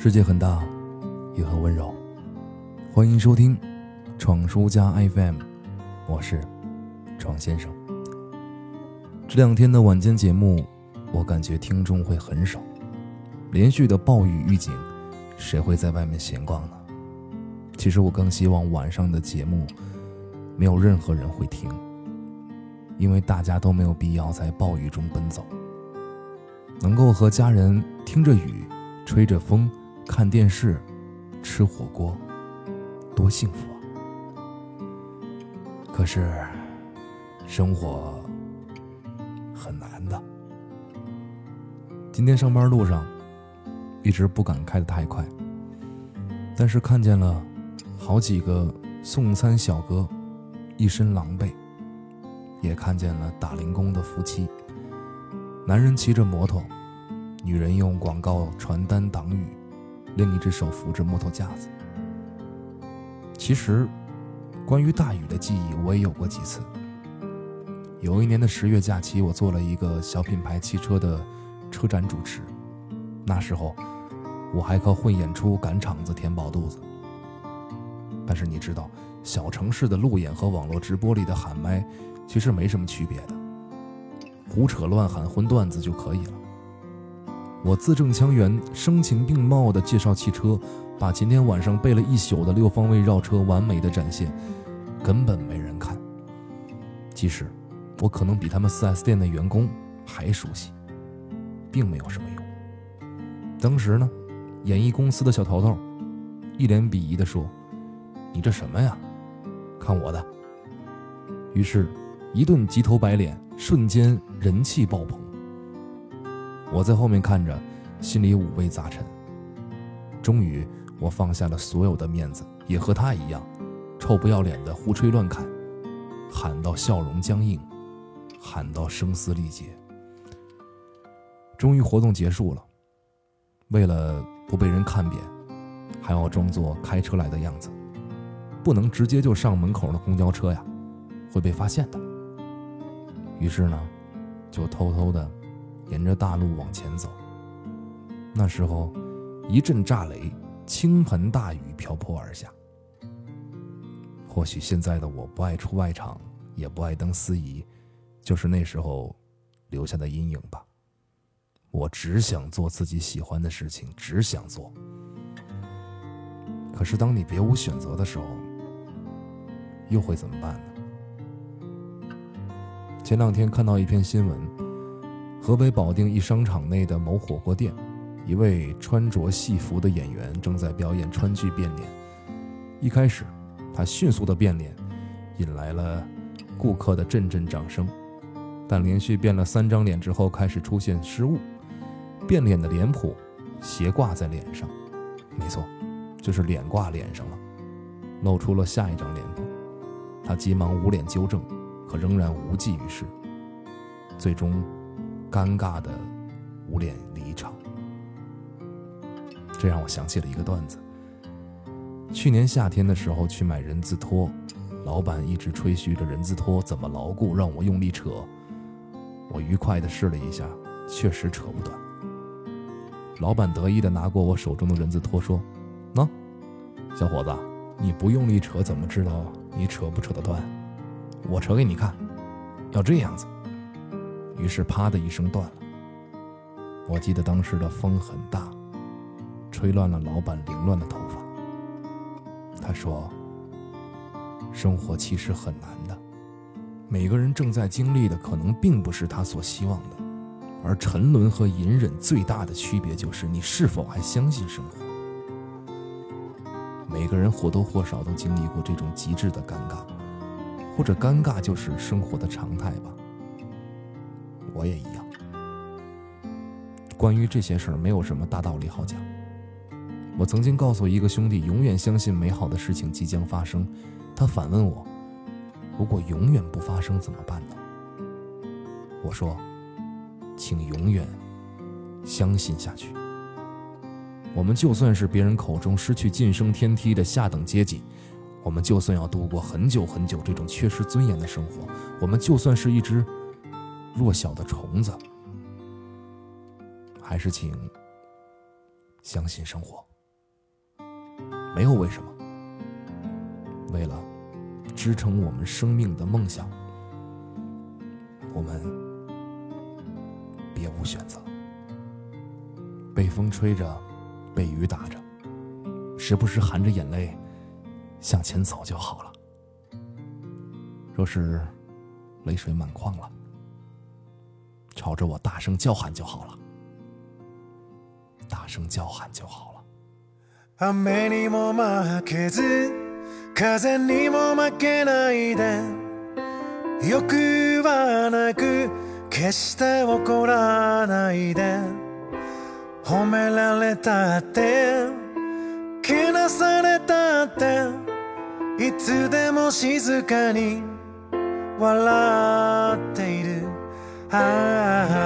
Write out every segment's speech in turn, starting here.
世界很大，也很温柔。欢迎收听《闯书家 FM》，我是闯先生。这两天的晚间节目，我感觉听众会很少。连续的暴雨预警，谁会在外面闲逛呢？其实我更希望晚上的节目没有任何人会听，因为大家都没有必要在暴雨中奔走。能够和家人听着雨，吹着风，看电视，吃火锅，多幸福啊！可是，生活很难的。今天上班路上，一直不敢开得太快，但是看见了好几个送餐小哥，一身狼狈，也看见了打零工的夫妻。男人骑着摩托，女人用广告传单挡雨，另一只手扶着木头架子。其实，关于大雨的记忆我也有过几次。有一年的十月假期，我做了一个小品牌汽车的车展主持，那时候我还靠混演出赶场子填饱肚子。但是你知道，小城市的路演和网络直播里的喊麦，其实没什么区别的。胡扯乱喊混段子就可以了。我字正腔圆、声情并茂地介绍汽车，把今天晚上背了一宿的六方位绕车完美的展现，根本没人看。即使我可能比他们 4S 店的员工还熟悉，并没有什么用。当时呢，演艺公司的小头头一脸鄙夷地说：“你这什么呀？看我的！”于是，一顿急头白脸。瞬间人气爆棚，我在后面看着，心里五味杂陈。终于，我放下了所有的面子，也和他一样，臭不要脸的胡吹乱侃，喊到笑容僵硬，喊到声嘶力竭。终于活动结束了，为了不被人看扁，还要装作开车来的样子，不能直接就上门口的公交车呀，会被发现的。于是呢，就偷偷的沿着大路往前走。那时候，一阵炸雷，倾盆大雨瓢泼而下。或许现在的我不爱出外场，也不爱当司仪，就是那时候留下的阴影吧。我只想做自己喜欢的事情，只想做。可是当你别无选择的时候，又会怎么办呢？前两天看到一篇新闻，河北保定一商场内的某火锅店，一位穿着戏服的演员正在表演川剧变脸。一开始，他迅速的变脸，引来了顾客的阵阵掌声。但连续变了三张脸之后，开始出现失误，变脸的脸谱斜挂在脸上，没错，就是脸挂脸上了，露出了下一张脸谱。他急忙捂脸纠正。可仍然无济于事，最终尴尬的捂脸离场。这让我想起了一个段子：去年夏天的时候去买人字拖，老板一直吹嘘着人字拖怎么牢固，让我用力扯。我愉快的试了一下，确实扯不断。老板得意的拿过我手中的人字拖说：“喏，小伙子，你不用力扯，怎么知道你扯不扯得断？”我扯给你看，要这样子。于是啪的一声断了。我记得当时的风很大，吹乱了老板凌乱的头发。他说：“生活其实很难的，每个人正在经历的可能并不是他所希望的，而沉沦和隐忍最大的区别就是你是否还相信生活。每个人或多或少都经历过这种极致的尴尬。”或者尴尬就是生活的常态吧。我也一样。关于这些事儿，没有什么大道理好讲。我曾经告诉一个兄弟，永远相信美好的事情即将发生。他反问我：“如果永远不发生怎么办呢？”我说：“请永远相信下去。我们就算是别人口中失去晋升天梯的下等阶级。”我们就算要度过很久很久这种缺失尊严的生活，我们就算是一只弱小的虫子，还是请相信生活。没有为什么。为了支撑我们生命的梦想，我们别无选择。被风吹着，被雨打着，时不时含着眼泪向前走就好了。若是泪水满眶了，朝着我大声叫喊就好了，大声叫喊就好了。雨にも負けず風にも負けないで欲はなく決して怒らないで褒められたってけなされたっていつでも静かに笑っている 啊。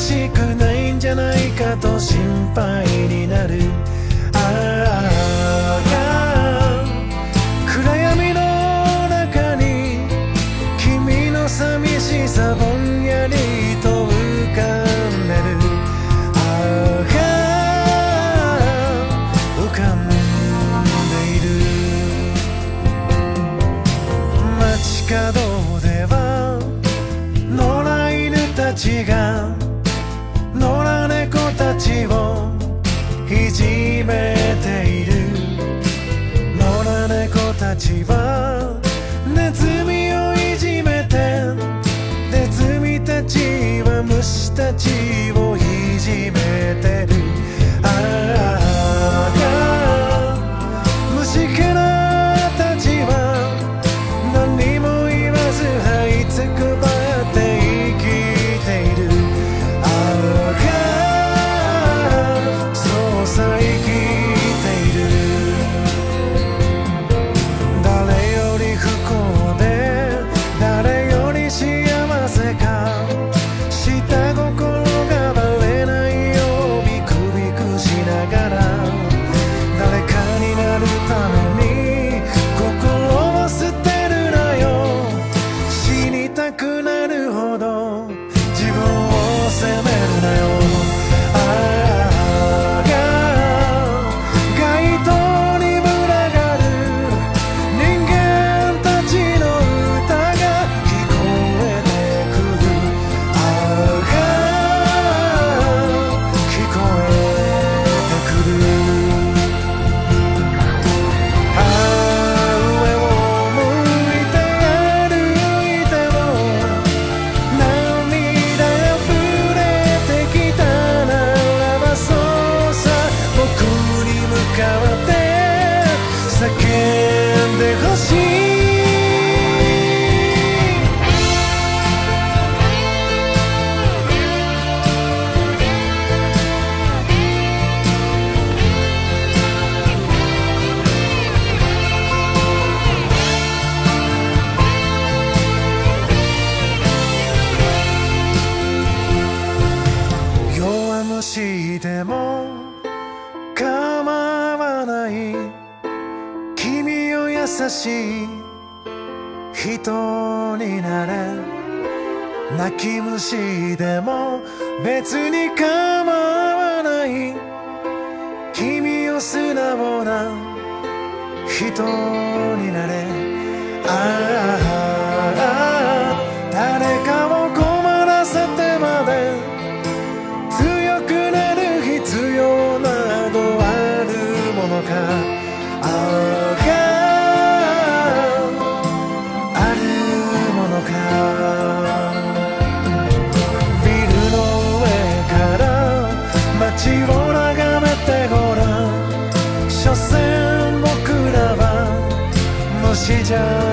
写歌。expectativa んでほしい弱虫でも構わないしい人になれ泣き虫でも別に構わない君を素直な人になれああ time.